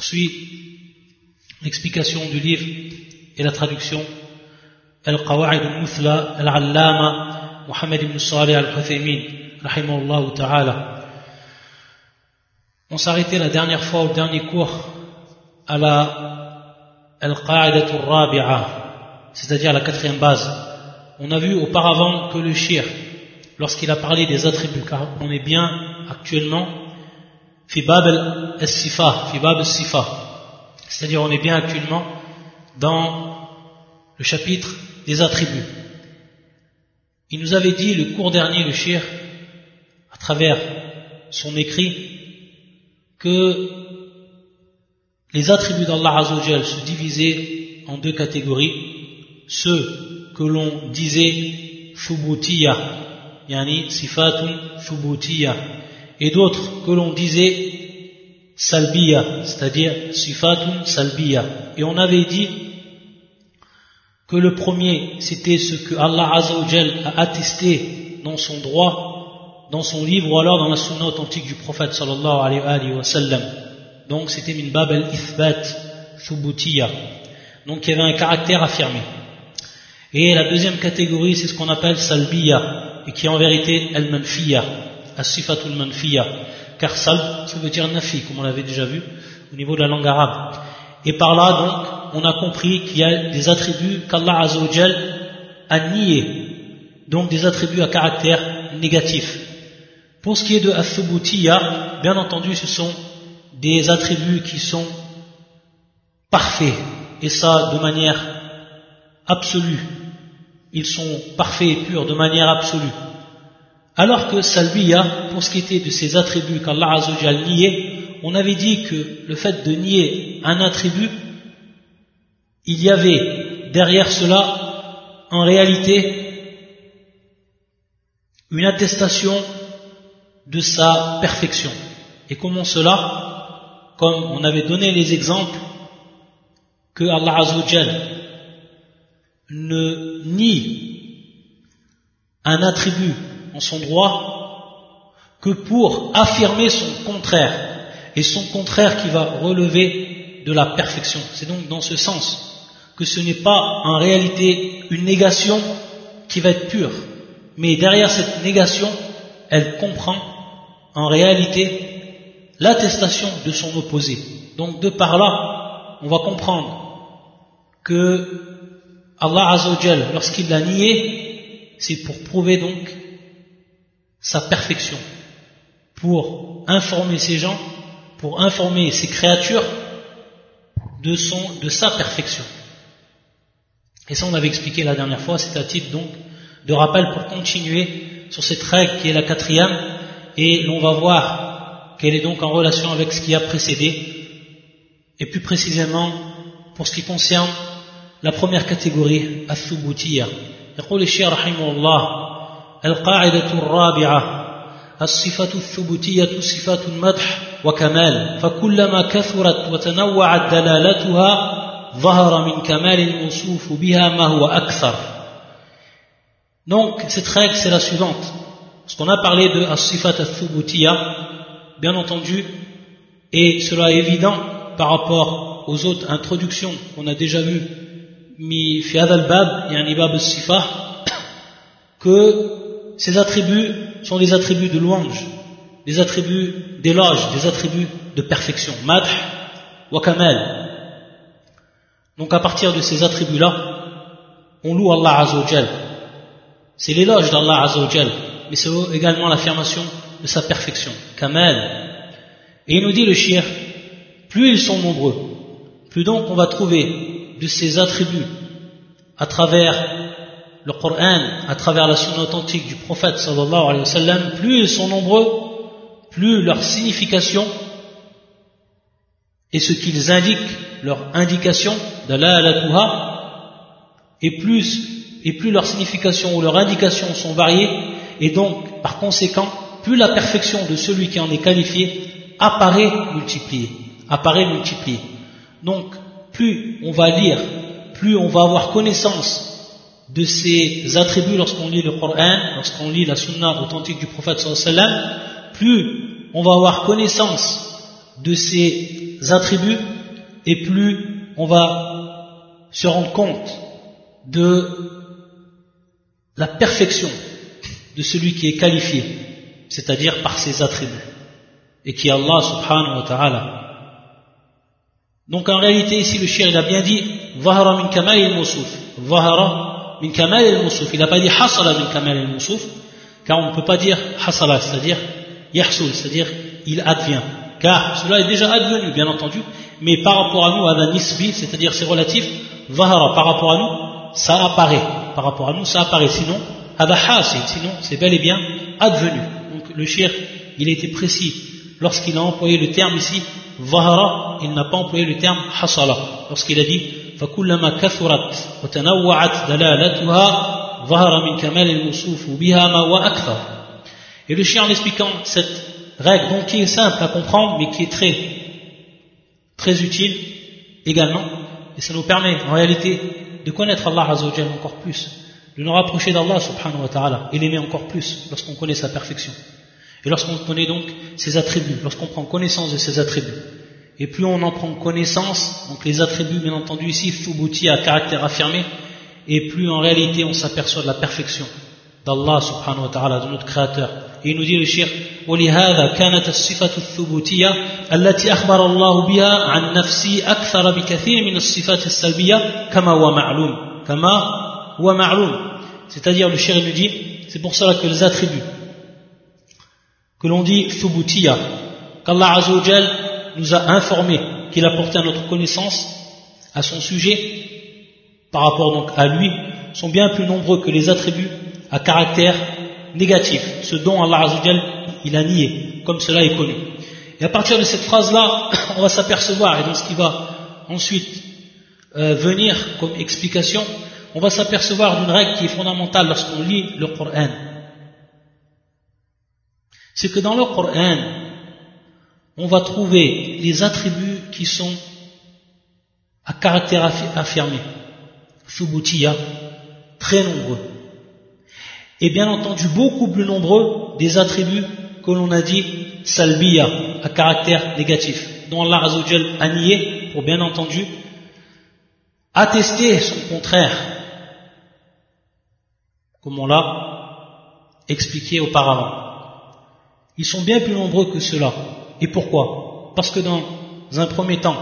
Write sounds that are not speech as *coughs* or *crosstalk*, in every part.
poursuit l'explication du livre et la traduction. Al-Qawa'id al-Muthla al-Allama Muhammad ibn Salih al-Huthaymin rahimahullah ta'ala. On s'arrêtait la dernière fois au dernier cours à la Al-Qa'idat al-Rabi'a c'est-à-dire la quatrième base. On a vu auparavant que le shir lorsqu'il a parlé des attributs car on est bien actuellement Fibab al-Sifa, Fibab al-Sifa. C'est-à-dire on est bien actuellement dans le chapitre des attributs. Il nous avait dit le cours dernier, le shir, à travers son écrit, que les attributs d'Allah Azzawajal se divisaient en deux catégories. Ceux que l'on disait Thubutiya, yani Sifatun et d'autres que l'on disait salbiya, c'est-à-dire sifatun salbiya. Et on avait dit que le premier, c'était ce que Allah Azzawajal a attesté dans son droit, dans son livre, ou alors dans la sunna authentique du prophète sallallahu alayhi wa sallam. Donc c'était min bab al-ithbat thubutiya. Donc il y avait un caractère affirmé. Et la deuxième catégorie, c'est ce qu'on appelle salbiya, et qui est en vérité al-manfiya as-sifatul manfiya, car salb, ça veut dire nafi, comme on l'avait déjà vu au niveau de la langue arabe. Et par là, donc, on a compris qu'il y a des attributs qu'Allah Azzawajal a niés, donc des attributs à caractère négatif. Pour ce qui est de Athubutiya, bien entendu, ce sont des attributs qui sont parfaits, et ça de manière absolue. Ils sont parfaits et purs de manière absolue. Alors que Salbiya, pour ce qui était de ses attributs qu'Allah Azzawajal niait, on avait dit que le fait de nier un attribut, il y avait derrière cela, en réalité, une attestation de sa perfection. Et comment cela? Comme on avait donné les exemples que Allah Azzawajal ne nie un attribut en son droit que pour affirmer son contraire, et son contraire qui va relever de la perfection. C'est donc dans ce sens que ce n'est pas en réalité une négation qui va être pure, mais derrière cette négation, elle comprend en réalité l'attestation de son opposé. Donc de par là, on va comprendre que Allah Azzawajal, lorsqu'il l'a nié, c'est pour prouver donc sa perfection, pour informer ces gens, pour informer ces créatures de, son, de sa perfection. Et ça, on avait expliqué la dernière fois, c'est un titre donc de rappel pour continuer sur cette règle qui est la quatrième, et l'on va voir qu'elle est donc en relation avec ce qui a précédé, et plus précisément pour ce qui concerne la première catégorie, الثبوتية. يقول الشيخ رحمه الله القاعدة الرابعة الصفة الثبوتية صفات مدح وكمال فكلما كثرت وتنوعت دلالتها ظهر من كمال الموصوف بها ما هو أكثر Donc, cette règle, c'est la suivante. Ce qu'on a parlé de as-sifat al-thubutiya, bien entendu, et cela est évident par rapport aux autres introductions qu'on a déjà vues, mi fi al-bab, yani bab al-sifah, que ces attributs sont des attributs de louange, des attributs d'éloge, des attributs de perfection. Madh wa kamal. Donc à partir de ces attributs-là, on loue Allah Azzawajal. C'est l'éloge d'Allah Azzawajal, mais c'est également l'affirmation de sa perfection. Kamal. Et il nous dit le shir, plus ils sont nombreux, plus donc on va trouver de ces attributs à travers le Coran à travers la sunna authentique du prophète sallallahu alayhi wa sallam, plus ils sont nombreux, plus leur signification et ce qu'ils indiquent, leur indication d'Allah et plus, et plus leur signification ou leur indication sont variées, et donc, par conséquent, plus la perfection de celui qui en est qualifié apparaît multipliée, apparaît multipliée. Donc, plus on va lire, plus on va avoir connaissance de ces attributs lorsqu'on lit le Coran, lorsqu'on lit la sunna authentique du prophète sallallahu plus on va avoir connaissance de ces attributs, et plus on va se rendre compte de la perfection de celui qui est qualifié, c'est-à-dire par ses attributs, et qui est Allah subhanahu wa ta'ala. Donc en réalité ici le shir il a bien dit Vahara min kamal al-musuf. Min kamal al-musuf. Il n'a pas dit hasala min kamal al-musuf, car on ne peut pas dire hasala, c'est-à-dire yahsul, c'est-à-dire il advient. Car cela est déjà advenu, bien entendu, mais par rapport à nous, à la nisbi, c'est-à-dire c'est relatif, Vahara par rapport à nous, ça apparaît. Par rapport à nous, ça apparaît. Sinon, sinon c'est bel et bien advenu. Donc le shir, il été précis lorsqu'il a employé le terme ici, Vahara, il n'a pas employé le terme hasala. Lorsqu'il a dit, فكلما كثرت وتنوعت دلالتها ظهر من كمال الموصوف بها ما هو أكثر. Et le chien en expliquant cette règle, donc qui est simple à comprendre, mais qui est très, très utile également, et ça nous permet en réalité de connaître Allah Azzawajal encore plus, de nous rapprocher d'Allah subhanahu wa ta'ala et l'aimer encore plus lorsqu'on connaît sa perfection. Et lorsqu'on connaît donc ses attributs, lorsqu'on prend connaissance de ses attributs, et plus on en prend connaissance, donc les attributs bien entendu ici, Fubuti à caractère affirmé, et plus en réalité on s'aperçoit de la perfection d'Allah subhanahu wa ta'ala, de notre créateur. Et il nous dit le shir, ولهذا كانت الصفة الثبوتية التي أخبر الله بها عن نفسي أكثر بكثير من الصفات السلبية كما هو معلوم كما هو معلوم c'est-à-dire le shir nous dit c'est pour cela que les attributs que l'on dit Thubutiya, qu'Allah Azzawajal nous a informé qu'il a porté à notre connaissance, à son sujet, par rapport donc à lui, sont bien plus nombreux que les attributs à caractère négatif, ce dont Allah Azzawajal il a nié, comme cela est connu. Et à partir de cette phrase-là, *coughs* on va s'apercevoir, et dans ce qui va ensuite euh, venir comme explication, on va s'apercevoir d'une règle qui est fondamentale lorsqu'on lit le Coran c'est que dans le Coran, on va trouver les attributs qui sont à caractère affirmé, Thubutiya, très nombreux. Et bien entendu, beaucoup plus nombreux des attributs que l'on a dit Salbiya, à caractère négatif, dont Allah a nié, pour bien entendu, attester son contraire, comme on l'a expliqué auparavant. Ils sont bien plus nombreux que cela. Et pourquoi? Parce que dans un premier temps,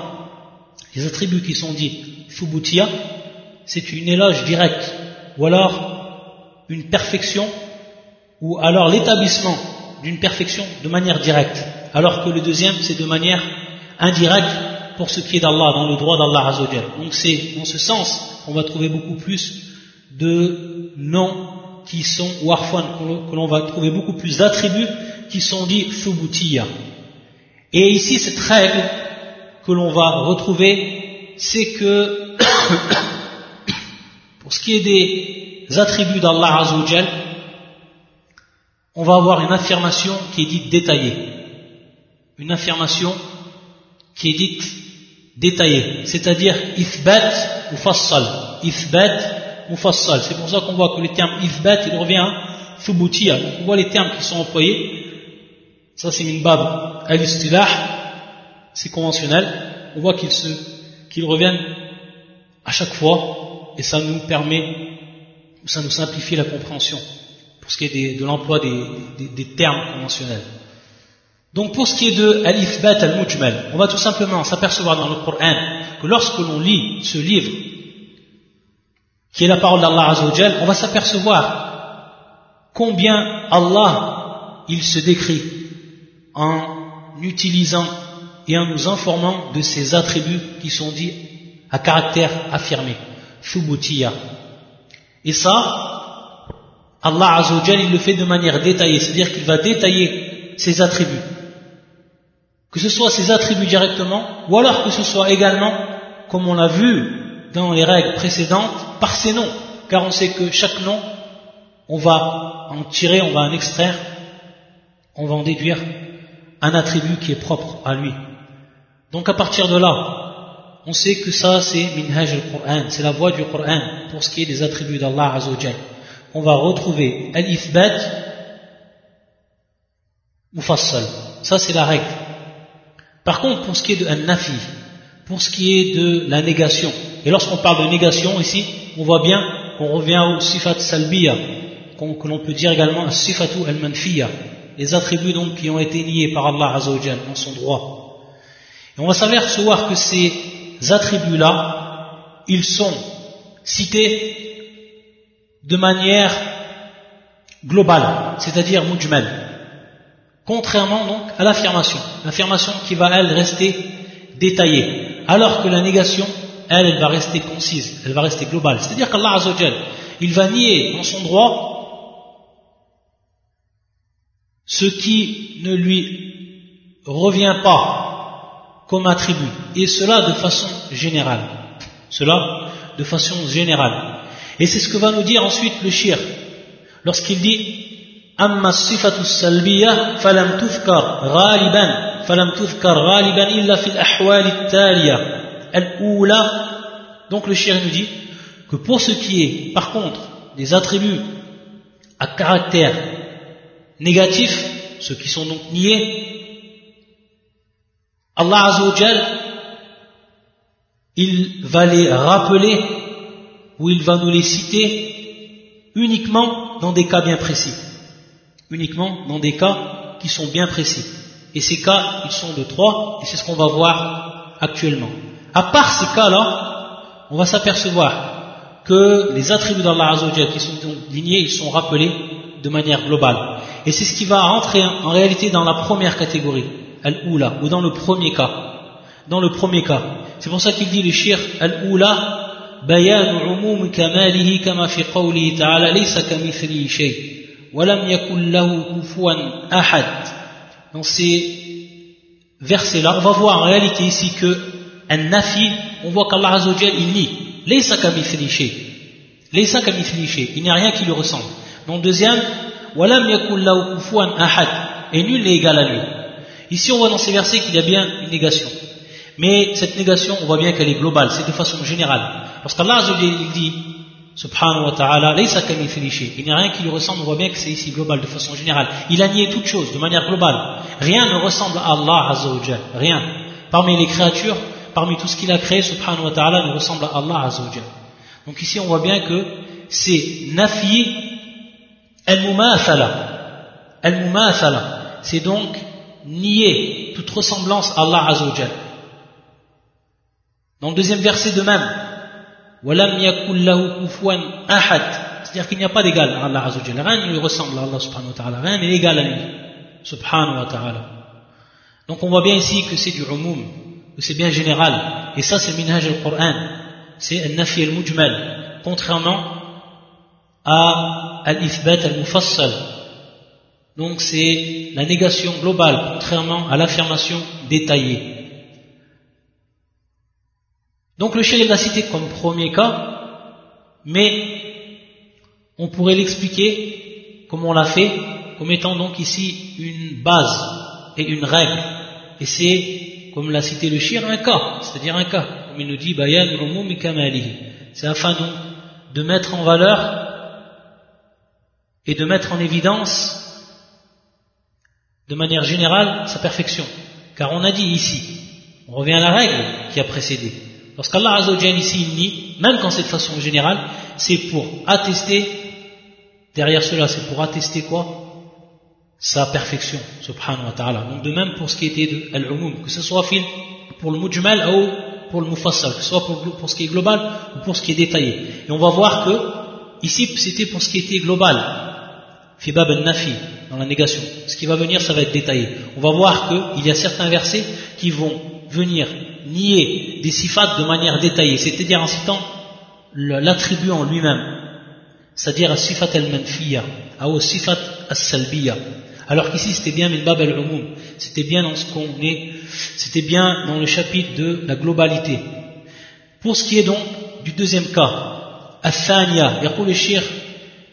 les attributs qui sont dits Fubutia, c'est une éloge directe, ou alors une perfection, ou alors l'établissement d'une perfection de manière directe, alors que le deuxième, c'est de manière indirecte pour ce qui est d'Allah, dans le droit d'Allah Azzawajal. Donc c'est dans ce sens qu'on va trouver beaucoup plus de noms qui sont, ou que l'on va trouver beaucoup plus d'attributs qui sont dits thubutiya. Et ici, cette règle que l'on va retrouver, c'est que *coughs* pour ce qui est des attributs d'Allah Azzawajal, on va avoir une affirmation qui est dite détaillée. Une affirmation qui est dite détaillée, c'est-à-dire ifbat ou fassal. Ifbat ou fassal. C'est pour ça qu'on voit que le terme ifbat, il revient à on voit les termes qui sont employés ça, c'est une bab al-istilah, c'est conventionnel. On voit qu'ils qu'ils reviennent à chaque fois, et ça nous permet, ça nous simplifie la compréhension, pour ce qui est de l'emploi des, termes conventionnels. Donc pour ce qui est de al-ithbat al-mujmal, on va tout simplement s'apercevoir dans le Coran que lorsque l'on lit ce livre, qui est la parole d'Allah Azzawajal, on va s'apercevoir combien Allah, il se décrit en utilisant et en nous informant de ces attributs qui sont dits à caractère affirmé, thubutiya. Et ça, Allah Azzawajal, il le fait de manière détaillée, c'est-à-dire qu'il va détailler ses attributs. Que ce soit ses attributs directement, ou alors que ce soit également, comme on l'a vu dans les règles précédentes, par ses noms. Car on sait que chaque nom, on va en tirer, on va en extraire, on va en déduire un attribut qui est propre à lui. Donc à partir de là, on sait que ça c'est minhaj al-Qur'an, c'est la voix du Qur'an pour ce qui est des attributs d'Allah Azzawajal. On va retrouver al-ithbat mufassal. Ça c'est la règle. Par contre, pour ce qui est de al-nafi, pour ce qui est de la négation. Et lorsqu'on parle de négation ici, on voit bien qu'on revient au sifat salbiya, que l'on peut dire également sifatu al-manfiya, les attributs donc qui ont été niés par Allah Azzawajal en son droit. Et on va s'apercevoir que ces attributs-là, ils sont cités de manière globale, c'est-à-dire mujmal, contrairement donc à l'affirmation, l'affirmation qui va elle rester détaillée, alors que la négation, elle, elle va rester concise, elle va rester globale. C'est-à-dire qu'Allah Azzawajal, il va nier en son droit ce qui ne lui revient pas comme attribut, et cela de façon générale. Cela de façon générale. Et c'est ce que va nous dire ensuite le shir, lorsqu'il dit أما الصفة السلبية فلم تذكر غالبا فلم تذكر غالبا إلا في الأحوال التالية الأولى donc le shir nous dit que pour ce qui est par contre des attributs à caractère négatifs, ceux qui sont donc niés, Allah Azzawajal, il va les rappeler ou il va nous les citer uniquement dans des cas bien précis. Uniquement dans des cas qui sont bien précis. Et ces cas, ils sont de trois, et c'est ce qu'on va voir actuellement. À part ces cas-là, on va s'apercevoir que les attributs d'Allah Azzawajal qui sont donc lignés, ils sont rappelés de manière globale. Et c'est ce qui va rentrer en réalité dans la première catégorie, al-oula, ou dans le premier cas. Dans le premier cas. C'est pour ça qu'il dit le shir al-oula, bayan umum kamalihi kama fi qawlihi ta'ala laysa kamithlihi shay wa lam yakun lahu kufuwan ahad. Dans ces versets-là, on va voir en réalité ici que un nafi, on voit qu'Allah Azzawajal, il nie laysa kamithlihi shay. Laysa kamithlihi shay. Il n'y a rien qui lui ressemble. Donc deuxième, deuxième et nul n'est égal à lui. Ici, on voit dans ces versets qu'il y a bien une négation. Mais cette négation, on voit bien qu'elle est globale, c'est de façon générale. Parce qu'Allah il dit, subhanahu wa ta'ala, il n'y a rien qui lui ressemble, on voit bien que c'est ici global, de façon générale. Il a nié toute chose, de manière globale. Rien ne ressemble à Allah Azzawajal, rien. Parmi les créatures, parmi tout ce qu'il a créé, subhanahu wa ta'ala, ne ressemble à Allah Azzawajal. Donc ici, on voit bien que c'est nafi Al-Mumathala. Al-Mumathala, c'est donc nier toute ressemblance à Allah Azzawajal. Dans le deuxième verset de même, وَلَمْ يَكُلْ لَهُ كُفُوًا أَحَدٍ C'est-à-dire qu'il n'y a pas d'égal à Allah Azzawajal. Rien ne lui ressemble à Allah subhanahu wa ta'ala. Rien n'est égal à lui. Subhanahu wa ta'ala. Donc on voit bien ici que c'est du umum, que c'est bien général. Et ça c'est le minhaj al-Qur'an. C'est un-nafi al-mujmal. Contrairement à al-ithbat al-mufassal. Donc c'est la négation globale, contrairement à l'affirmation détaillée. Donc le shérif l'a cité comme premier cas, mais on pourrait l'expliquer, comme on l'a fait, comme étant donc ici une base et une règle. Et c'est, comme l'a cité le shir, un cas, c'est-à-dire un cas. Comme il nous dit, bayan C'est afin donc de mettre en valeur et de mettre en évidence de manière générale sa perfection. Car on a dit ici, on revient à la règle qui a précédé. Lorsqu'Allah Azzawajal ici il nie, même quand c'est de façon générale, c'est pour attester, derrière cela c'est pour attester quoi? Sa perfection, subhanahu wa ta'ala. Donc de même pour ce qui était de al-umum, que ce soit pour le mujmal ou pour le mufassal, que ce soit pour ce qui est global ou pour ce qui est détaillé. Et on va voir que ici c'était pour ce qui était global, Fibab al-Nafi, dans la négation. Ce qui va venir, ça va être détaillé. On va voir qu'il y a certains versets qui vont venir nier des sifat de manière détaillée, c'est-à-dire en citant l'attribut en lui-même, c'est-à-dire sifat al-manfiya, ou sifat al-salbiya. Alors qu'ici c'était bien bab al-umum, c'était bien dans ce qu'on est, c'était bien dans le chapitre de la globalité. Pour ce qui est donc du deuxième cas, al-thaniya, يقول الشيخ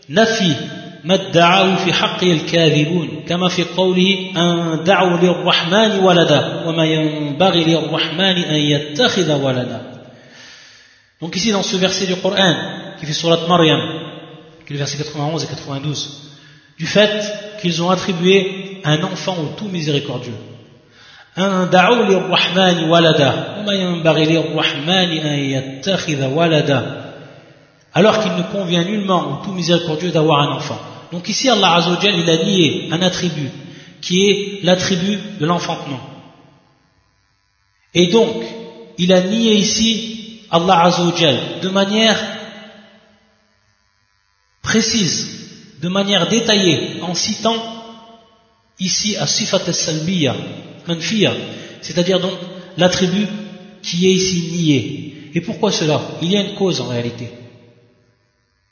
nafi ما ادعاه في حقه الكاذبون كما في قوله أن دعوا للرحمن ولدا وما ينبغي للرحمن أن يتخذ ولدا Donc ici dans ce verset du Coran qui fait surat Maryam, qui est le verset 91 et 92, du fait qu'ils ont attribué un enfant au tout miséricordieux. alors qu'il ne convient nullement au tout miséricordieux d'avoir un enfant. Donc ici Allah Azzawajal il a nié un attribut qui est l'attribut de l'enfantement. Et donc il a nié ici Allah Azzawajal de manière précise, de manière détaillée, en citant ici à Sifat al-Salbiya, c'est-à-dire donc l'attribut qui est ici nié. Et pourquoi cela? Il y a une cause en réalité.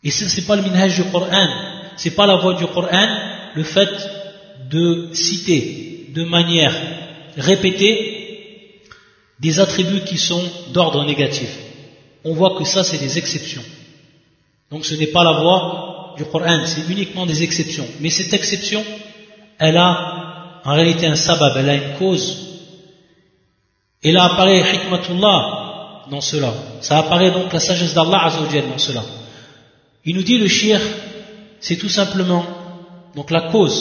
Et ce n'est pas le minhaj du Coran, c'est pas la voix du Coran, le fait de citer de manière répétée des attributs qui sont d'ordre négatif. On voit que ça, c'est des exceptions. Donc ce n'est pas la voix du Coran, c'est uniquement des exceptions. Mais cette exception, elle a en réalité un sabab, elle a une cause. Et là apparaît hikmatullah dans cela. Ça apparaît donc la sagesse d'Allah dans cela. Il nous dit le shir, c'est tout simplement, donc la cause,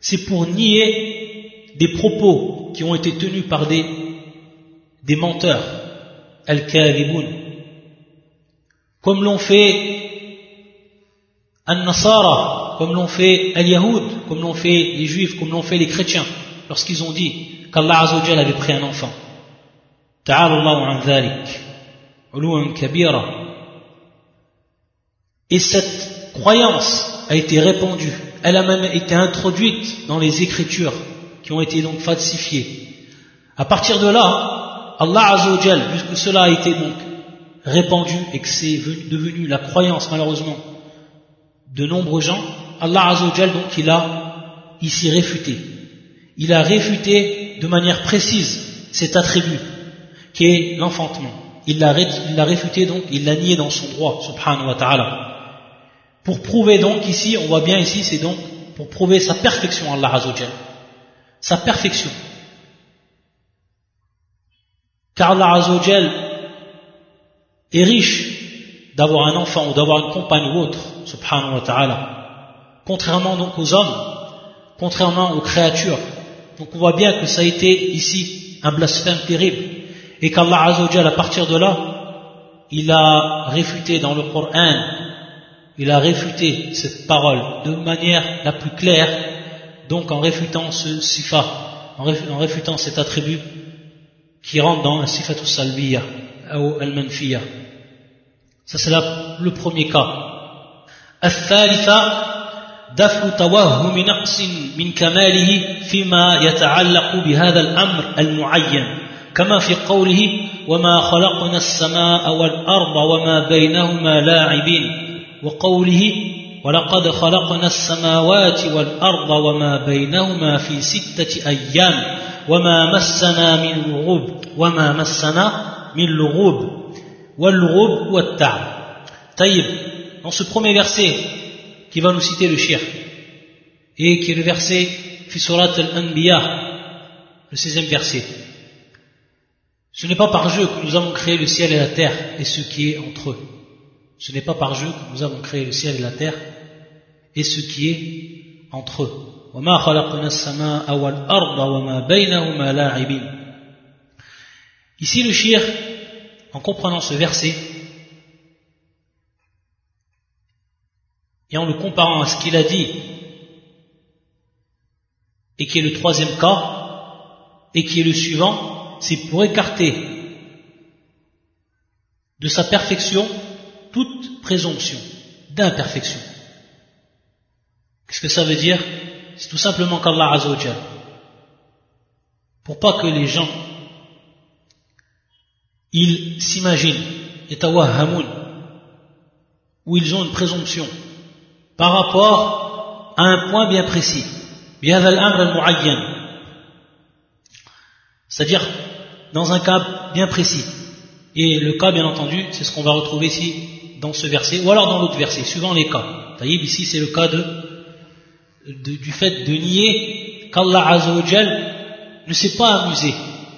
c'est pour nier des propos qui ont été tenus par des, des menteurs, al-kadhiboun, comme l'ont fait An-Nasara, comme l'ont fait les Yahoud, comme l'ont fait les Juifs, comme l'ont fait les chrétiens, lorsqu'ils ont dit qu'Allah Azzawajal avait pris un enfant. Et cette croyance a été répandue, elle a même été introduite dans les écritures qui ont été donc falsifiées. À partir de là, Allah Azzawajal, puisque cela a été donc répandu et que c'est devenu la croyance malheureusement de nombreux gens, Allah Azzawajal, donc, il a ici réfuté. Il a réfuté de manière précise cet attribut, qui est l'enfantement. Il l'a réfuté, donc, il l'a nié dans son droit, subhanahu wa ta'ala. Pour prouver donc ici, on voit bien ici, c'est donc pour prouver sa perfection, Allah Azzawajal. Sa perfection. Car Allah Azzawajal est riche d'avoir un enfant ou d'avoir une compagne ou autre, subhanahu wa ta'ala contrairement donc aux hommes, contrairement aux créatures. Donc on voit bien que ça a été ici un blasphème terrible et qu'Allah Azzawajal à partir de là, il a réfuté dans le Coran, il a réfuté cette parole de manière la plus claire, donc en réfutant ce sifa, en réfutant cet attribut qui rentre dans un sifatu salbiya ou al-manfiya. Ça c'est le premier cas. دفع توهم نقص من كماله فيما يتعلق بهذا الامر المعين كما في قوله وما خلقنا السماء والارض وما بينهما لاعبين وقوله ولقد خلقنا السماوات والارض وما بينهما في سته ايام وما مسنا من لغوب وما مسنا من لغوب واللغوب والتعب طيب dans ce premier verset qui va nous citer le shir, et qui est le verset Fisurat al-Anbiya, le 16e verset. Ce n'est pas par jeu que nous avons créé le ciel et la terre et ce qui est entre eux. Ce n'est pas par jeu que nous avons créé le ciel et la terre et ce qui est entre eux. Ici le shir, en comprenant ce verset, et en le comparant à ce qu'il a dit, et qui est le troisième cas, et qui est le suivant, c'est pour écarter de sa perfection toute présomption d'imperfection. Qu'est-ce que ça veut dire? C'est tout simplement qu'Allah Azzawajal, pour pas que les gens ils s'imaginent, et hamoun, où ils ont une présomption par rapport à un point bien précis. C'est-à-dire dans un cas bien précis. Et le cas, bien entendu, c'est ce qu'on va retrouver ici dans ce verset, ou alors dans l'autre verset, suivant les cas. voyez, ici c'est le cas du fait de nier qu'Allah Azzawajal ne s'est pas amusé.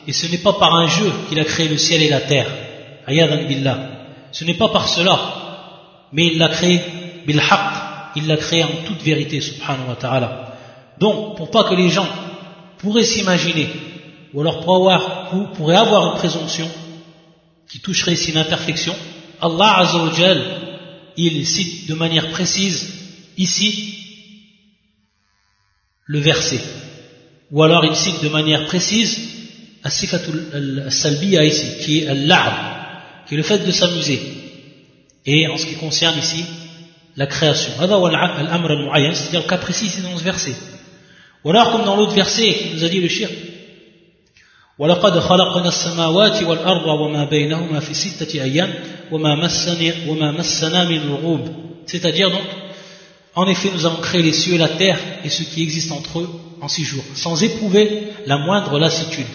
Et ce n'est pas par un jeu qu'il a créé le ciel et la terre. billah. Ce n'est pas par cela, mais il l'a créé bil il l'a créé en toute vérité, subhanahu wa ta'ala. Donc, pour pas que les gens pourraient s'imaginer ou alors pour avoir, ou pourrait avoir une présomption qui toucherait ici une imperfection, Allah Azzawajal, il cite de manière précise ici le verset. Ou alors il cite de manière précise As-Sifatul Salbiya ici, qui est l'ab, qui est le fait de s'amuser. Et en ce qui concerne ici la création. C'est-à-dire le cas précis, c'est dans ce verset. Ou alors comme dans l'autre verset nous a dit le shirk, ولقد خلقنا السماوات والأرض وما بينهما في ستة أيام وما مسنا وما مسنا من لغوب c'est-à-dire donc en effet nous avons créé les cieux et la terre et ce qui existe entre eux en six jours sans éprouver la moindre lassitude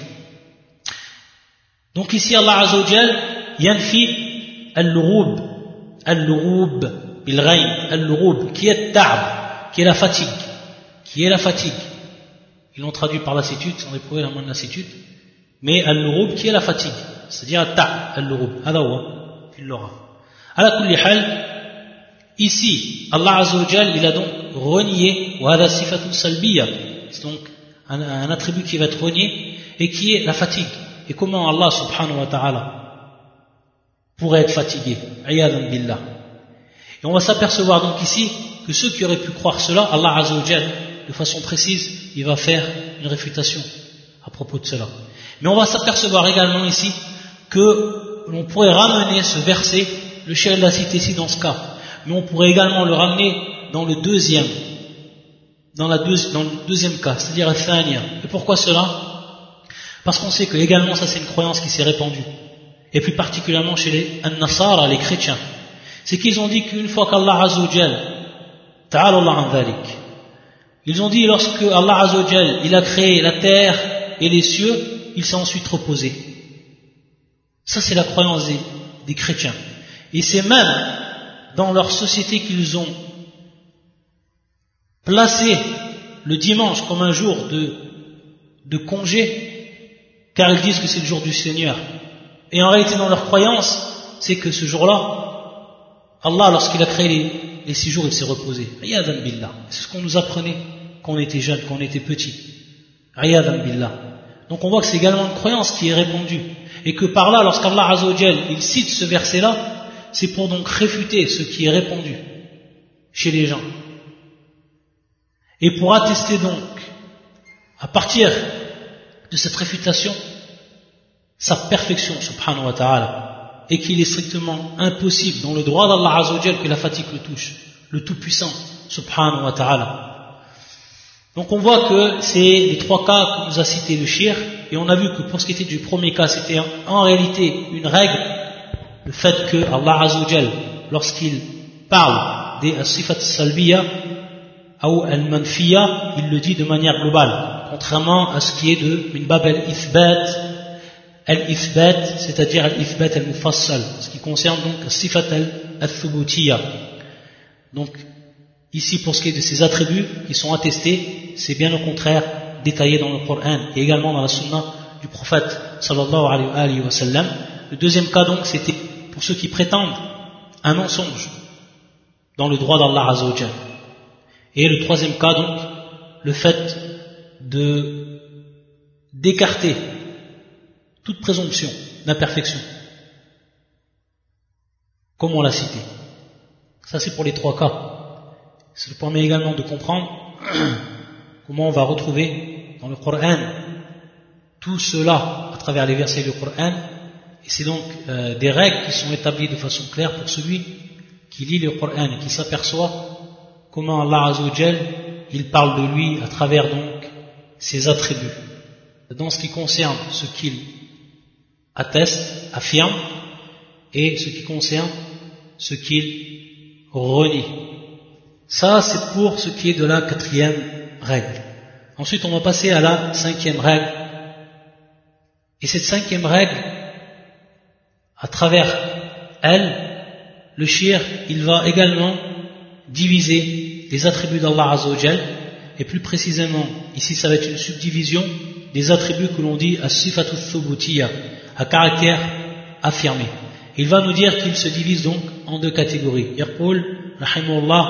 donc ici Allah Azzawajal yanfi al-lughoub al-lughoub bil-ghayn al-lughoub qui est ta'b qui est la fatigue qui est la fatigue ils l'ont traduit par lassitude sans éprouver la moindre lassitude mais al-lurub qui est la fatigue c'est-à-dire ta al-lurub hada il l'aura. Kulli hal ici Allah azza il a donc renié hada sifatun salbiya. C'est donc un, attribut qui va être renié et qui est la fatigue. Et comment Allah subhanahu wa ta'ala pourrait être fatigué? Ayadan billah. Et on va s'apercevoir donc ici que ceux qui auraient pu croire cela Allah azza de façon précise il va faire une réfutation à propos de cela mais on va s'apercevoir également ici que l'on pourrait ramener ce verset, le chef l'a cité ici dans ce cas, mais on pourrait également le ramener dans le deuxième, dans, le deuxième cas, c'est-à-dire à Thania. Et pourquoi cela? Parce qu'on sait que également ça c'est une croyance qui s'est répandue, et plus particulièrement chez les An-Nasara, les chrétiens. C'est qu'ils ont dit qu'une fois qu'Allah Azzawajal, ta'ala Allah ils ont dit lorsque Allah Azzawajal, il a créé la terre et les cieux, il s'est ensuite reposé. Ça, c'est la croyance des, chrétiens. Et c'est même dans leur société qu'ils ont placé le dimanche comme un jour de, congé, car ils disent que c'est le jour du Seigneur. Et en réalité, dans leur croyance, c'est que ce jour-là, Allah, lorsqu'il a créé les, les, six jours, il s'est reposé. C'est ce qu'on nous apprenait quand on était jeune, quand on était petit. billah. Donc on voit que c'est également une croyance qui est répandue. Et que par là, lorsqu'Allah Azzawajal, il cite ce verset-là, c'est pour donc réfuter ce qui est répandu chez les gens. Et pour attester donc, à partir de cette réfutation, sa perfection, subhanahu wa ta'ala, et qu'il est strictement impossible dans le droit d'Allah Azzawajal que la fatigue le touche, le Tout-Puissant, subhanahu wa ta'ala. Donc on voit que c'est les trois cas que nous a cité le shir, et on a vu que pour ce qui était du premier cas, c'était en réalité une règle, le fait que Allah Azzawajal, lorsqu'il parle des sifat salbiya ou al-manfiya, il le dit de manière globale, contrairement à ce qui est de min bab al-ithbat, al-ithbat, c'est-à-dire al-ithbat al-mufassal, ce qui concerne donc sifat al-thubutiya. Donc Ici, pour ce qui est de ces attributs qui sont attestés, c'est bien au contraire détaillé dans le Coran et également dans la sunna du prophète sallallahu alayhi wa. Le deuxième cas donc, c'était pour ceux qui prétendent un mensonge dans le droit d'Allah Azzawajal. Et le troisième cas donc, le fait de d'écarter toute présomption d'imperfection, comme on l'a cité. Ça c'est pour les trois cas. Ça permet également de comprendre *clears throat* comment on va retrouver dans le Coran tout cela à travers les versets du Coran. Et c'est donc euh, des règles qui sont établies de façon claire pour celui qui lit le Coran et qui s'aperçoit comment Allah il parle de lui à travers donc ses attributs. Dans ce qui concerne ce qu'il atteste, affirme, et ce qui concerne ce qu'il renie. Ça, c'est pour ce qui est de la quatrième règle. Ensuite, on va passer à la cinquième règle. Et cette cinquième règle, à travers elle, le shir, il va également diviser les attributs d'Allah Azzawajal, et plus précisément, ici ça va être une subdivision des attributs que l'on dit à sifatu thubutiya, à caractère affirmé. Il va nous dire qu'il se divise donc en deux catégories. يقول رحمه الله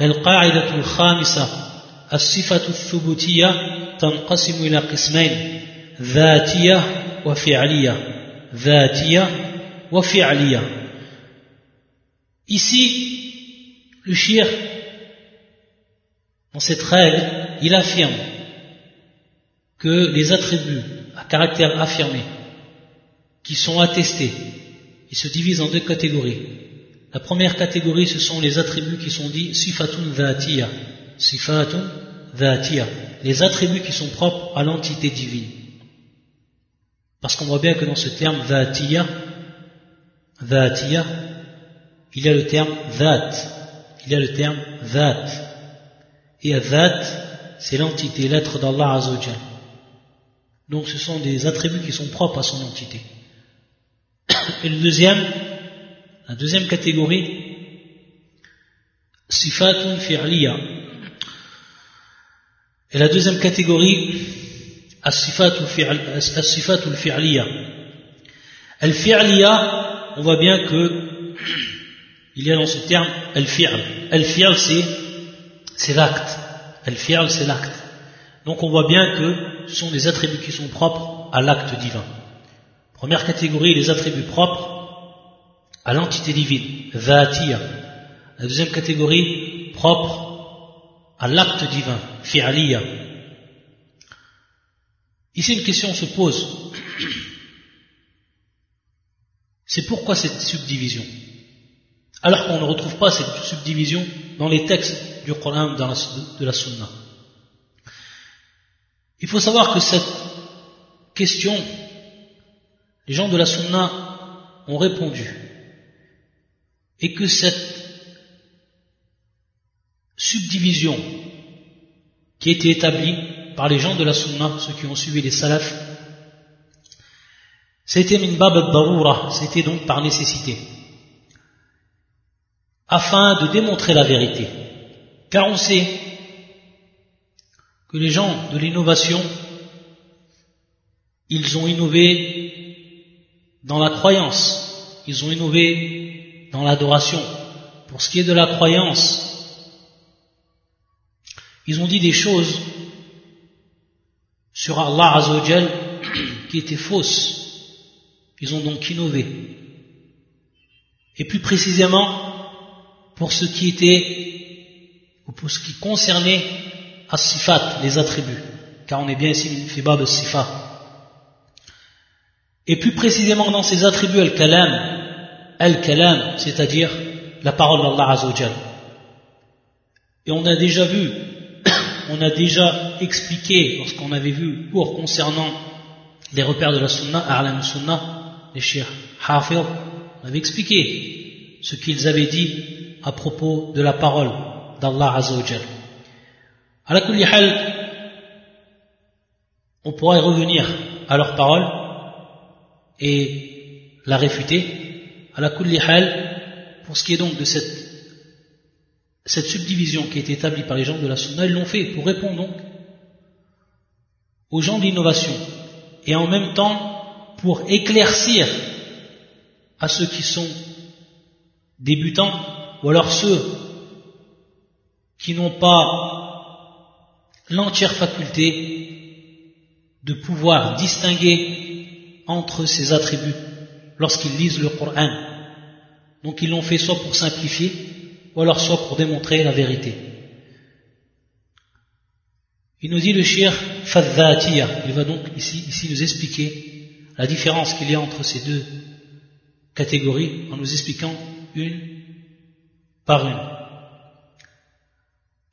القاعدة الخامسة الصفة الثبوتية تنقسم إلى قسمين ذاتية وفعلية ذاتية وفعلية Ici, le shir, dans cette règle, il affirme que les attributs à caractère affirmé qui sont attestés, ils se divisent en deux catégories. La première catégorie, ce sont les attributs qui sont dits sifatun dhatiya, sifatun dhatiya, les attributs qui sont propres à l'entité divine. Parce qu'on voit bien que dans ce terme dhatiya, dhatiya, il y a le terme dhat, il y a le terme dhat. Et dhat, c'est l'entité, l'être d'Allah Azzawajal. Donc ce sont des attributs qui sont propres à son entité. *coughs* Et le deuxième, la deuxième catégorie, sifatun fi'liya. Et la deuxième catégorie, as-sifatul fi'liya. Al-fi'liya, on voit bien que il y a dans ce terme al-fi'l. Al-fi'l c'est l'acte. Al-fi'l c'est l'acte. Donc on voit bien que ce sont des attributs qui sont propres à l'acte divin. Première catégorie, les attributs propres à l'entité divine, dhatiya. La deuxième catégorie, propre à l'acte divin, fi'aliya. Ici, une question se pose. C'est pourquoi cette subdivision? Alors qu'on ne retrouve pas cette subdivision dans les textes du Coran dans de la Sunna. Il faut savoir que cette question, les gens de la Sunna ont répondu. Et que cette subdivision qui a été établie par les gens de la Sunna, ceux qui ont suivi les salafs, c'était min bab al c'était donc par nécessité, afin de démontrer la vérité. Car on sait que les gens de l'innovation, ils ont innové dans la croyance, ils ont innové dans l'adoration. Pour ce qui est de la croyance, ils ont dit des choses sur Allah Azzawajal qui étaient fausses. Ils ont donc innové. Et plus précisément, pour ce qui était, ou pour ce qui concernait as-sifat, les attributs, car on est bien ici fibab as-sifat. Et plus précisément dans ces attributs al-kalam, al-kalam, c'est-à-dire la parole d'Allah Azzawajal. Et on a déjà vu, *coughs* on a déjà expliqué, lorsqu'on avait vu pour concernant les repères de la sunna, A'lam sunna, les chers Hafir, on avait expliqué ce qu'ils avaient dit à propos de la parole d'Allah Azzawajal. À la on pourrait revenir à leurs paroles et la réfuter. À la pour ce qui est donc de cette, cette subdivision qui est établie par les gens de la Sunna, ils l'ont fait pour répondre aux gens de l'innovation et en même temps pour éclaircir à ceux qui sont débutants ou alors ceux qui n'ont pas l'entière faculté de pouvoir distinguer entre ces attributs lorsqu'ils lisent le Coran. Donc ils l'ont fait soit pour simplifier, ou alors soit pour démontrer la vérité. Il nous dit le shir fadhatiya. Il va donc ici, ici nous expliquer la différence qu'il y a entre ces deux catégories en nous expliquant une par une.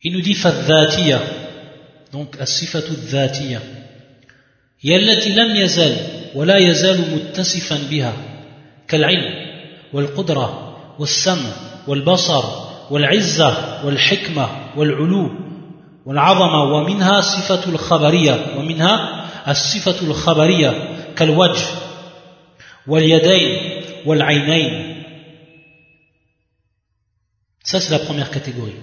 Il nous dit fadhatiya. donc الصفة الذاتية هي التي لم يزال ولا يزال متصفا بها كالعلم والقدرة والسمع والبصر والعزة والحكمة والعلو والعظمة ومنها صفة الخبرية ومنها الصفة الخبرية كالوجه واليدين والعينين Ça, c'est la première catégorie.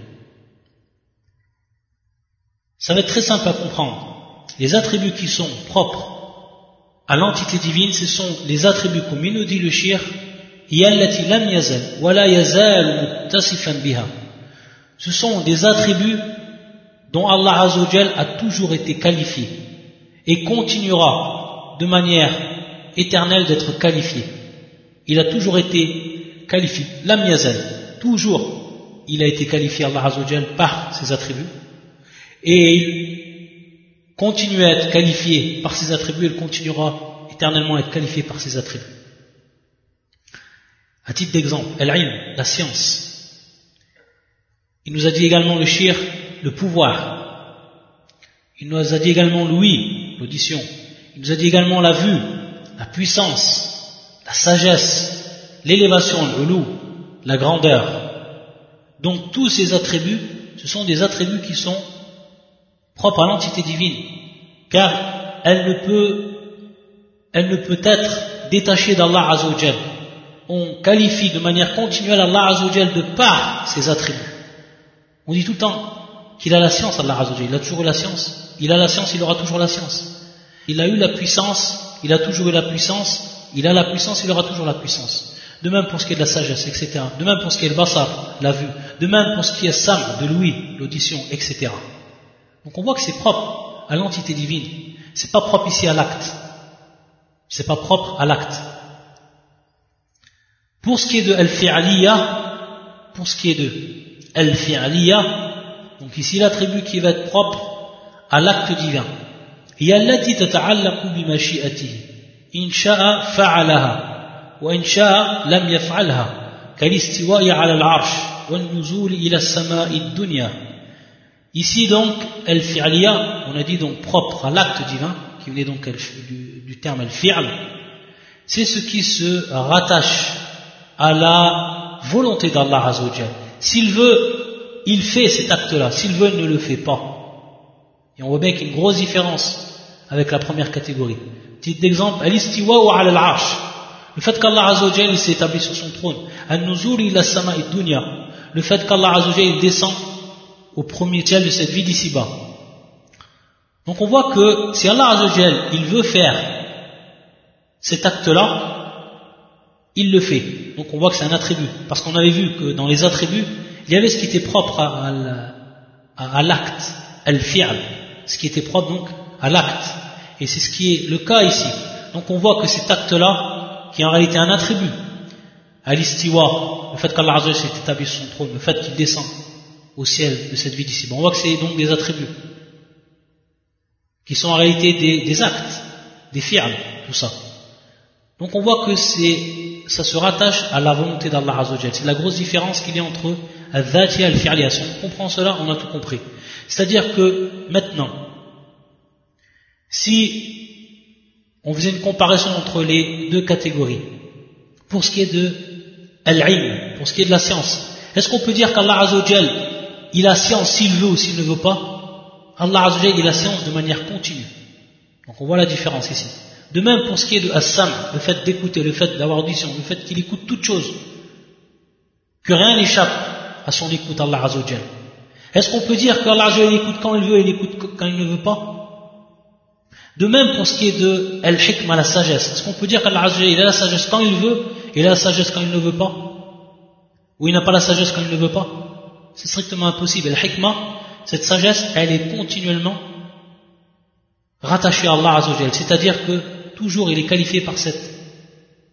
Ça va être très simple à comprendre. Les attributs qui sont propres à l'entité divine, ce sont les attributs comme il nous dit le shir, ce sont des attributs dont Allah Azzawajal a toujours été qualifié et continuera de manière éternelle d'être qualifié. Il a toujours été qualifié. Lam yazal, toujours, il a été qualifié Allah Azzawajal par ses attributs. Et il continue à être qualifié par ses attributs, il continuera éternellement à être qualifié par ses attributs. À titre d'exemple, la science. Il nous a dit également le shir, le pouvoir. Il nous a dit également l'ouïe, l'audition. Il nous a dit également la vue, la puissance, la sagesse, l'élévation, le loup, la grandeur. Donc tous ces attributs, ce sont des attributs qui sont propres à l'entité divine, car elle ne peut, elle ne peut être détachée d'Allah Azzawajal. On qualifie de manière continuelle Allah Azzawajal de par ses attributs. On dit tout le temps qu'il a la science, Allah Azzawajal. Il a toujours eu la science. Il a la science, il aura toujours la science. Il a eu la puissance, il a toujours eu la puissance, il a la puissance, il aura toujours la puissance. De même pour ce qui est de la sagesse, etc. De même pour ce qui est le basar, la vue. De même pour ce qui est sam, de l'ouïe, l'audition, etc. Donc on voit que c'est propre à l'entité divine. C'est pas propre ici à l'acte. C'est pas propre à l'acte. Pour ce qui est de al-fi'aliya, pour ce qui est de al-fi'aliya, donc ici l'attribut qui va être propre à l'acte divin. هي التي تتعلق بمشيئته إن شاء فعلها وإن شاء لم يفعلها كالاستواء على العرش والنزول إلى السماء الدنيا Ici donc, el fi'liya, on a dit donc propre à l'acte divin, qui venait donc du, du terme el fi'l, c'est ce qui se rattache à la volonté d'Allah Azzawajal. S'il veut, il fait cet acte-là. S'il veut, il ne le fait pas. Et on voit bien qu'il y a une grosse différence avec la première catégorie. Petit exemple, al-istiwa al-arsh. Le fait qu'Allah Azzawajal s'est établi sur son trône. Al-nuzul sama dunya. Le fait qu'Allah Azzawajal descend au premier ciel de cette vie d'ici-bas. Donc on voit que si Allah Azzawajal, il veut faire cet acte-là, il le fait. Donc on voit que c'est un attribut. Parce qu'on avait vu que dans les attributs, il y avait ce qui était propre à, l'acte, al-fi'l, ce qui était propre donc à l'acte. Et c'est ce qui est le cas ici. Donc on voit que cet acte-là, qui est en réalité un attribut, à l'istiwa, le fait qu'Allah s'est établi sur son trône, le fait qu'il descend au ciel de cette vie d'ici, on voit que c'est donc des attributs, qui sont en réalité des, actes, des firmes, tout ça. Donc on voit que c'est, ça se rattache à la volonté d'Allah Azzawajal. C'est la grosse différence qu'il y a entre al-dhati et al-fi'liya. Si on comprend cela, on a tout compris. C'est-à-dire que maintenant, si on faisait une comparaison entre les deux catégories, pour ce qui est de al pour ce qui est de la science, est-ce qu'on peut dire qu'Allah Azzawajal, il a science s'il veut ou s'il ne veut pas? Allah Azzawajal, il a science de manière continue. Donc on voit la différence ici. De même pour ce qui est de Assam, le fait d'écouter, le fait d'avoir audition, le fait qu'il écoute toutes choses, que rien n'échappe à son écoute, Allah Azzawajal. Est-ce qu'on peut dire qu'Allah écoute quand il veut et il écoute quand il ne veut pas? De même pour ce qui est de al-hikmah, la sagesse. Est-ce qu'on peut dire qu'Allah a la sagesse quand il veut et il a la sagesse quand il ne veut pas? Ou il n'a pas la sagesse quand il ne veut pas? C'est strictement impossible. Al-hikmah, cette sagesse, elle est continuellement rattachée à Allah. C'est-à-dire que toujours il est qualifié par, cette,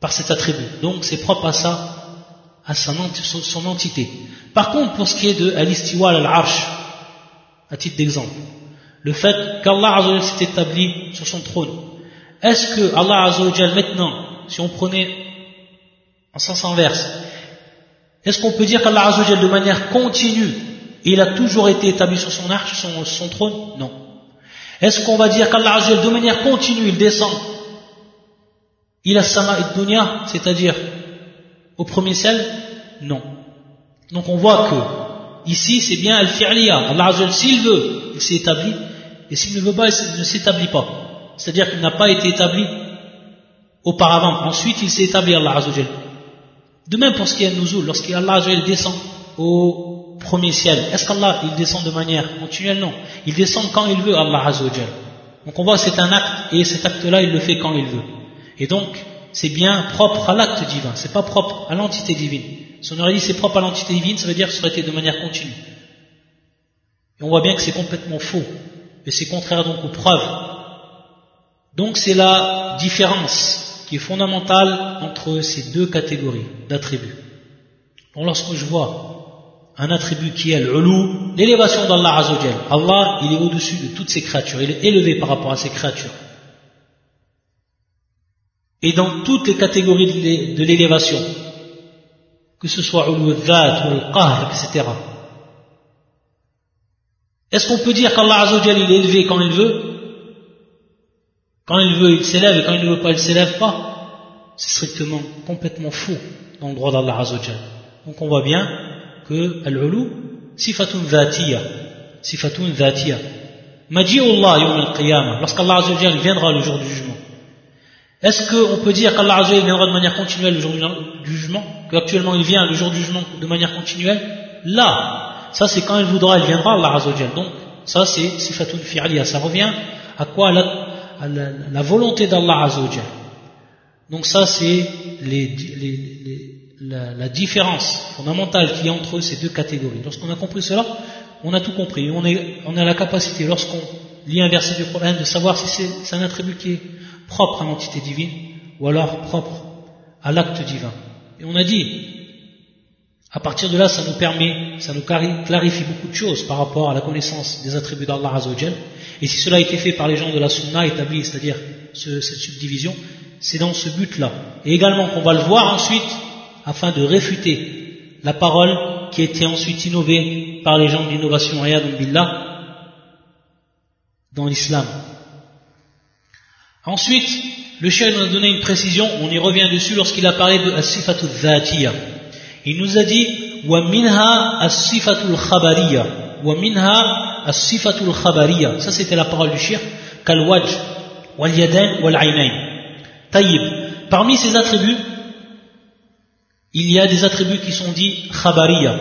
par cet attribut. Donc c'est propre à ça, à son, son entité. Par contre, pour ce qui est de al-istiwa al-arsh, à titre d'exemple, le fait qu'Allah s'est établi sur son trône. Est-ce que Allah maintenant, si on prenait en sens inverse, est-ce qu'on peut dire qu'Allah de manière continue, il a toujours été établi sur son arche, sur son, trône? Non. Est-ce qu'on va dire qu'Allah de manière continue, il descend Il a sama et dunya, c'est-à-dire au premier ciel Non. Donc on voit que ici c'est bien al-fi'liya. Allah s'il veut, il s'est établi, et s'il ne veut pas, il ne s'établit pas. C'est-à-dire qu'il n'a pas été établi auparavant. Ensuite, il s'est établi, Allah Azzawajal. De même pour ce qui est Nuzul, lorsqu'Allah Azzawajal descend au premier ciel, est-ce qu'Allah, il descend de manière continuelle? Non. Il descend quand il veut, Allah Azzawajal. Donc on voit c'est un acte, et cet acte-là, il le fait quand il veut. Et donc, c'est bien propre à l'acte divin, c'est pas propre à l'entité divine. Si on aurait dit c'est propre à l'entité divine, ça veut dire que ça aurait été de manière continue. Et on voit bien que c'est complètement faux. Et c'est contraire donc aux preuves Donc c'est la différence qui est fondamentale entre ces deux catégories d'attributs. Donc lorsque je vois un attribut qui est l'ulu, l'élévation d'Allah Azzawajal, Allah il est au-dessus de toutes ses créatures, il est élevé par rapport à ses créatures. Et dans toutes les catégories de l'élévation, que ce soit ou le qahr, etc. Est-ce qu'on peut dire qu'Allah Azzawajal il est élevé quand il veut? Quand il veut, il s'élève et quand il ne veut pas, il ne s'élève pas C'est strictement, complètement faux dans le droit d'Allah Azzawajal. Donc on voit bien que al-ulu, sifatun dhatiya, sifatun dhatiya. Maji'ullah yawm al-qiyamah, lorsqu'Allah Azzawajal viendra le jour du jugement. Est-ce qu'on peut dire qu'Allah Azzawajal viendra de manière continuelle le jour du jugement Qu'actuellement il vient le jour du jugement de manière continuelle? Là, ça c'est quand il voudra, il viendra, Allah Azzawajal. Donc, ça c'est sifatun fi'aliya. Ça revient à quoi? La, à la, volonté d'Allah Azzawajal. Donc ça c'est la, différence fondamentale qu'il y a entre ces deux catégories. Lorsqu'on a compris cela, on a tout compris. On, on a la capacité, lorsqu'on lit un verset du Coran, de savoir si c'est un attribut qui est propre à l'entité divine ou alors propre à l'acte divin. Et on a dit, à partir de là, ça nous permet, ça nous clarifie beaucoup de choses par rapport à la connaissance des attributs d'Allah Azzawajal. Et si cela a été fait par les gens de la Sunna établie, c'est-à-dire ce, cette subdivision, c'est dans ce but-là. Et également qu'on va le voir ensuite, afin de réfuter la parole qui a été ensuite innovée par les gens de l'innovation Billah dans l'islam. Ensuite, le chien nous a donné une précision, on y revient dessus lorsqu'il a parlé de as-sifatu Il nous a dit wa minha as-sifatu khabariya wa minha as-sifatu Khabariya. Ça c'était la parole du chien kal wajh wal yadain wal aynain. Tayyib. Parmi ces attributs, il y a des attributs qui sont dits khabariya.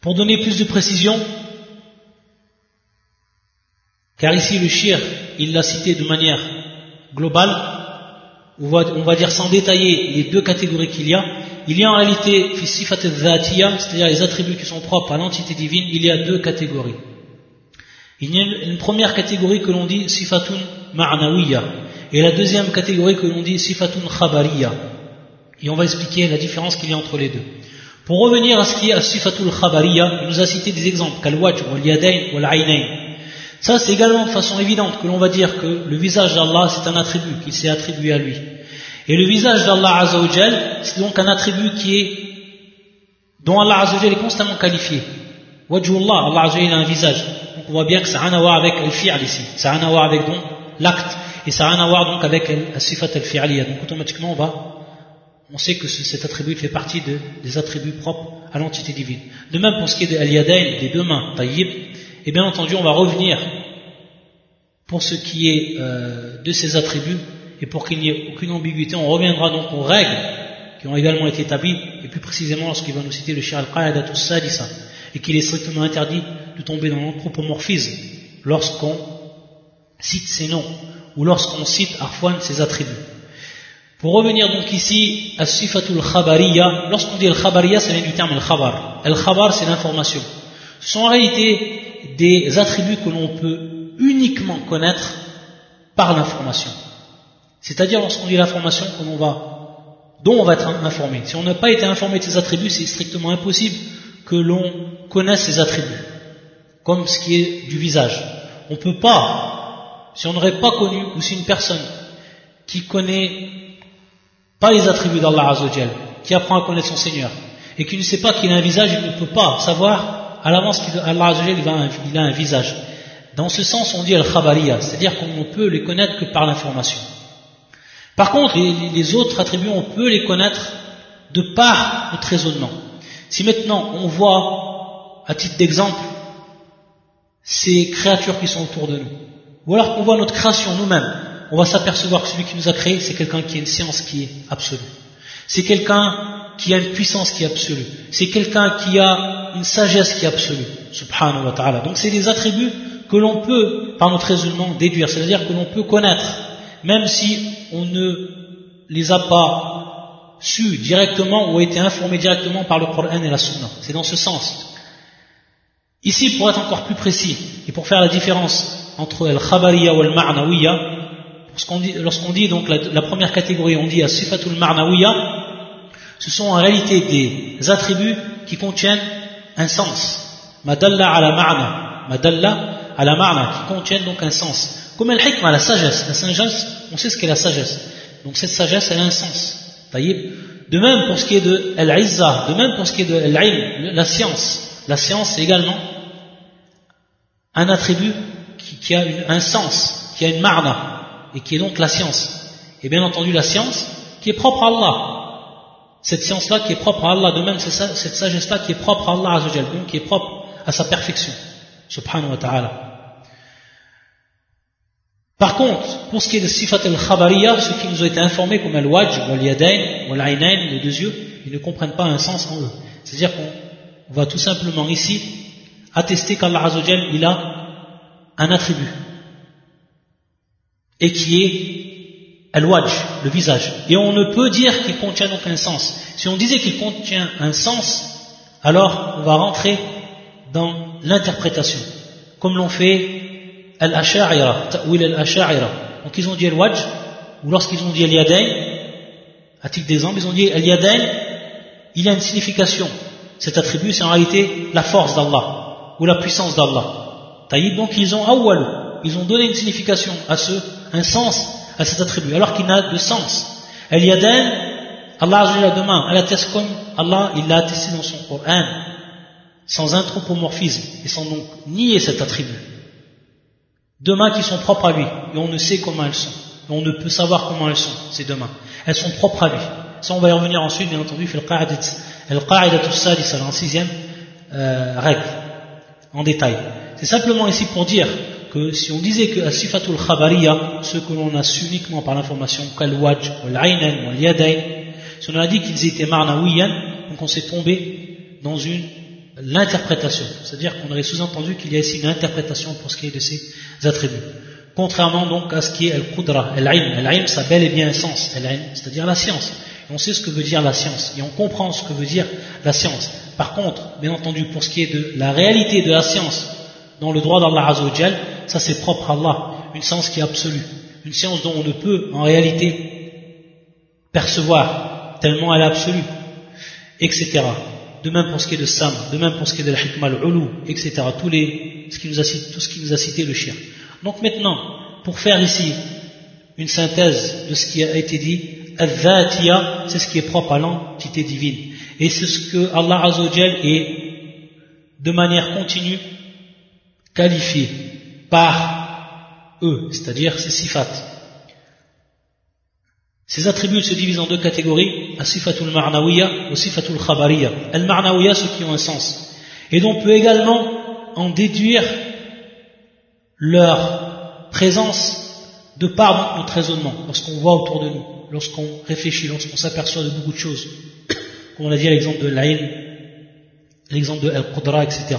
Pour donner plus de précision, car ici le shir, il l'a cité de manière globale, on va, dire sans détailler les deux catégories qu'il y a, il y a en réalité c'est-à-dire les attributs qui sont propres à l'entité divine, il y a deux catégories. Il y a une première catégorie que l'on dit sifatun ma'nawiya et la deuxième catégorie que l'on dit sifatun khabariya. Et on va expliquer la différence qu'il y a entre les deux. Pour revenir à ce qui est sifatul khabariya, il nous a cité des exemples, wal yadayn wal. Ça, c'est également de façon évidente que l'on va dire que le visage d'Allah, c'est un attribut qui s'est attribué à lui. Et le visage d'Allah Azzawajal, c'est donc un attribut qui est, dont Allah Azzawajal est constamment qualifié. Wajhullah, Allah Azzawajal a un visage. Donc on voit bien que ça n'a rien à voir avec le fi'al ici. Ça n'a rien à voir avec donc l'acte. Et ça n'a rien à voir donc avec le sifat al-fi'aliyah. Donc automatiquement on va, on sait que cet attribut fait partie de, des attributs propres à l'entité divine. De même pour ce qui est de al-yadayn, des deux mains, tayyib, et bien entendu, on va revenir pour ce qui est euh, de ces attributs et pour qu'il n'y ait aucune ambiguïté, on reviendra donc aux règles qui ont également été établies, et plus précisément lorsqu'il va nous citer le shir al-qa'adatus sadisa, et qu'il est strictement interdit de tomber dans l'anthropomorphisme lorsqu'on cite ces noms, ou lorsqu'on cite arfouan ses attributs. Pour revenir donc ici à sifatul khabariya, lorsqu'on dit al-khabariya, ça vient du terme al-khabar. Al-khabar, c'est l'information. Ce sont en réalité des attributs que l'on peut uniquement connaître par l'information. C'est-à-dire lorsqu'on dit l'information dont on va être informé. Si on n'a pas été informé de ces attributs, c'est strictement impossible que l'on connaisse ces attributs, comme ce qui est du visage. On ne peut pas, si on n'aurait pas connu, ou si une personne qui connaît pas les attributs d'Allah Azzawajal, qui apprend à connaître son Seigneur, et qui ne sait pas qu'il a un visage, il ne peut pas savoir à l'avance Allah il a un visage. Dans ce sens, on dit al-khabariya, c'est-à-dire qu'on ne peut les connaître que par l'information. Par contre, les, autres attributs, on peut les connaître de par notre raisonnement. Si maintenant on voit, à titre d'exemple, ces créatures qui sont autour de nous, ou alors qu'on voit notre création nous-mêmes, on va s'apercevoir que celui qui nous a créés, c'est quelqu'un qui a une science qui est absolue. C'est quelqu'un qui a une puissance qui est absolue. C'est quelqu'un qui a une sagesse qui est absolue. Subhanahu wa ta'ala. Donc c'est des attributs que l'on peut, par notre raisonnement, déduire. C'est-à-dire que l'on peut connaître, même si on ne les a pas su directement ou été informé directement par le Coran et la Sunna. C'est dans ce sens. Ici, pour être encore plus précis, et pour faire la différence entre al-khabariya ou al-ma'nawiya, lorsqu'on dit, donc la, première catégorie, on dit as-sifatul ma'nawiya, ce sont en réalité des attributs qui contiennent un sens. Madalla ala ma'na, madalla ala ma'na, qui contiennent donc un sens. Comme al-hikma, la sagesse. La sagesse, on sait ce qu'est la sagesse. Donc cette sagesse, elle a un sens. De même pour ce qui est de al-izza, de même pour ce qui est de l'ilm, la science. La science, c'est également un attribut qui, a un sens, qui a une marna, et qui est donc la science. Et bien entendu la science qui est propre à Allah. Cette science-là qui est propre à Allah, de même cette sagesse-là qui est propre à Allah donc qui est propre à sa perfection. Subhanahu wa ta'ala. Par contre, pour ce qui est de sifat al-khabariya, ceux qui nous ont été informés comme al-wajj, wal-yadayn, wal-aynayn, les deux yeux, ils ne comprennent pas un sens en eux. C'est-à-dire qu'on va tout simplement ici attester qu'Allah il a un attribut et qui est al-wajh, le visage. Et on ne peut dire qu'il contient donc un sens. Si on disait qu'il contient un sens, alors on va rentrer dans l'interprétation, comme l'ont fait al-asha'ira, ta'wil al-asha'ira. Donc ils ont dit al-wajh, ou lorsqu'ils ont dit al-yadayn, à titre d'exemple, ils ont dit al-yadayn, il a une signification. Cet attribut, c'est en réalité la force d'Allah, ou la puissance d'Allah. Donc ils ont awwal, ils ont donné une signification à ce, un sens à cet attribut, alors qu'il n'a de sens. El Yaden, Allah Azza demain, comme Allah, il l'a attesté dans son Coran, sans anthropomorphisme, et sans donc nier cet attribut. Deux mains qui sont propres à lui, et on ne sait comment elles sont. Et on ne peut savoir comment elles sont, ces deux mains. Elles sont propres à lui. Ça, on va y revenir ensuite, bien entendu, fait le qa'idat sadis, la sixième euh, règle, en détail. C'est simplement ici pour dire que si on disait que sifatul khabariya, ce que l'on a su uniquement par l'information, kal waj, wal wal yadayn, si on a dit qu'ils étaient marnawiyan, donc on s'est tombé dans une l'interprétation, c'est-à-dire qu'on aurait sous-entendu qu'il y a ici une interprétation pour ce qui est de ces attributs. Contrairement donc à ce qui est al-qudra, al-ilm. Al-ilm, ça a bel et bien un sens, c'est-à-dire la science. On sait ce que veut dire la science, et on comprend ce que veut dire la science. Par contre, bien entendu, pour ce qui est de la réalité de la science, dans le droit d'Allah Azzawajal, ça c'est propre à Allah, une science qui est absolue, une science dont on ne peut en réalité percevoir, tellement elle est absolue, etc. De même pour ce qui est de Sam, de même pour ce qui est de la hikmah, etc. Tous ce qui nous a, tout ce qui nous a cité le chien. Donc maintenant, pour faire ici une synthèse de ce qui a été dit, al c'est ce qui est propre à l'entité divine. Et c'est ce que Allah Azzawajal est de manière continue qualifiés par eux, c'est-à-dire ces sifat. Ces attributs se divisent en deux catégories, as-sifatul marnawiya ou sifatul khabariya. Al-marnawiya, ceux qui ont un sens. Et donc on peut également en déduire leur présence de par notre raisonnement, lorsqu'on voit autour de nous, lorsqu'on réfléchit, lorsqu'on s'aperçoit de beaucoup de choses. *coughs* Comme on a dit à l'exemple de l'Aïn, l'exemple de Al-Qudra, etc.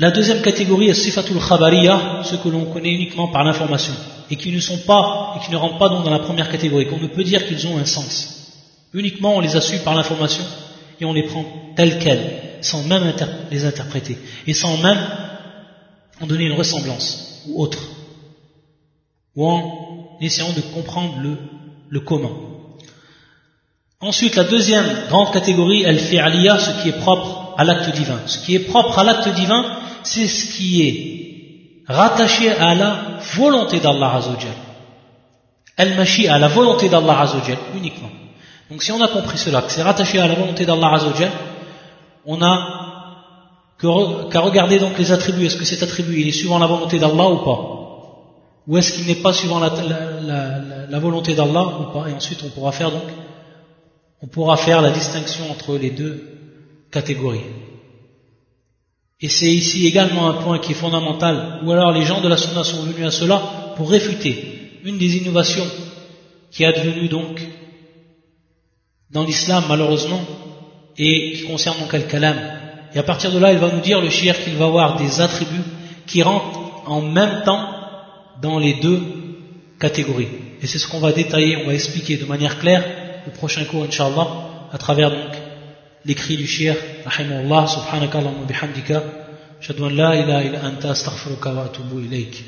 La deuxième catégorie est sifatul khabariya, ceux que l'on connaît uniquement par l'information, et qui ne sont pas, et qui ne rentrent pas dans la première catégorie, qu'on ne peut dire qu'ils ont un sens. Uniquement on les a su par l'information, et on les prend telles quelles, sans même les interpréter, et sans même en donner une ressemblance, ou autre, ou en essayant de comprendre le, le commun. Ensuite, la deuxième grande catégorie, elle fait aliyah, ce qui est propre à l'acte divin. Ce qui est propre à l'acte divin, c'est ce qui est rattaché à la volonté d'Allah Azzawajal. Al-Mashi à la volonté d'Allah Azzawajal uniquement. Donc si on a compris cela, que c'est rattaché à la volonté d'Allah Azzawajal, on a qu'à regarder donc les attributs. Est-ce que cet attribut il est suivant la volonté d'Allah ou pas? Ou est-ce qu'il n'est pas suivant la, la volonté d'Allah ou pas? Et ensuite on pourra faire donc, on pourra faire la distinction entre les deux catégories. Et c'est ici également un point qui est fondamental, ou alors les gens de la Sunna sont venus à cela pour réfuter une des innovations qui est advenue donc dans l'islam malheureusement et qui concerne donc Al-Kalam. Et à partir de là, il va nous dire, le shir, qu'il va avoir des attributs qui rentrent en même temps dans les deux catégories. Et c'est ce qu'on va détailler, on va expliquer de manière claire au prochain cours, Inch'Allah, à travers donc l'écrit du shir, rahimahullah, subhanaka Allahumma bihamdika, أشهد أن لا إله إلا أنت أستغفرك وأتوب إليك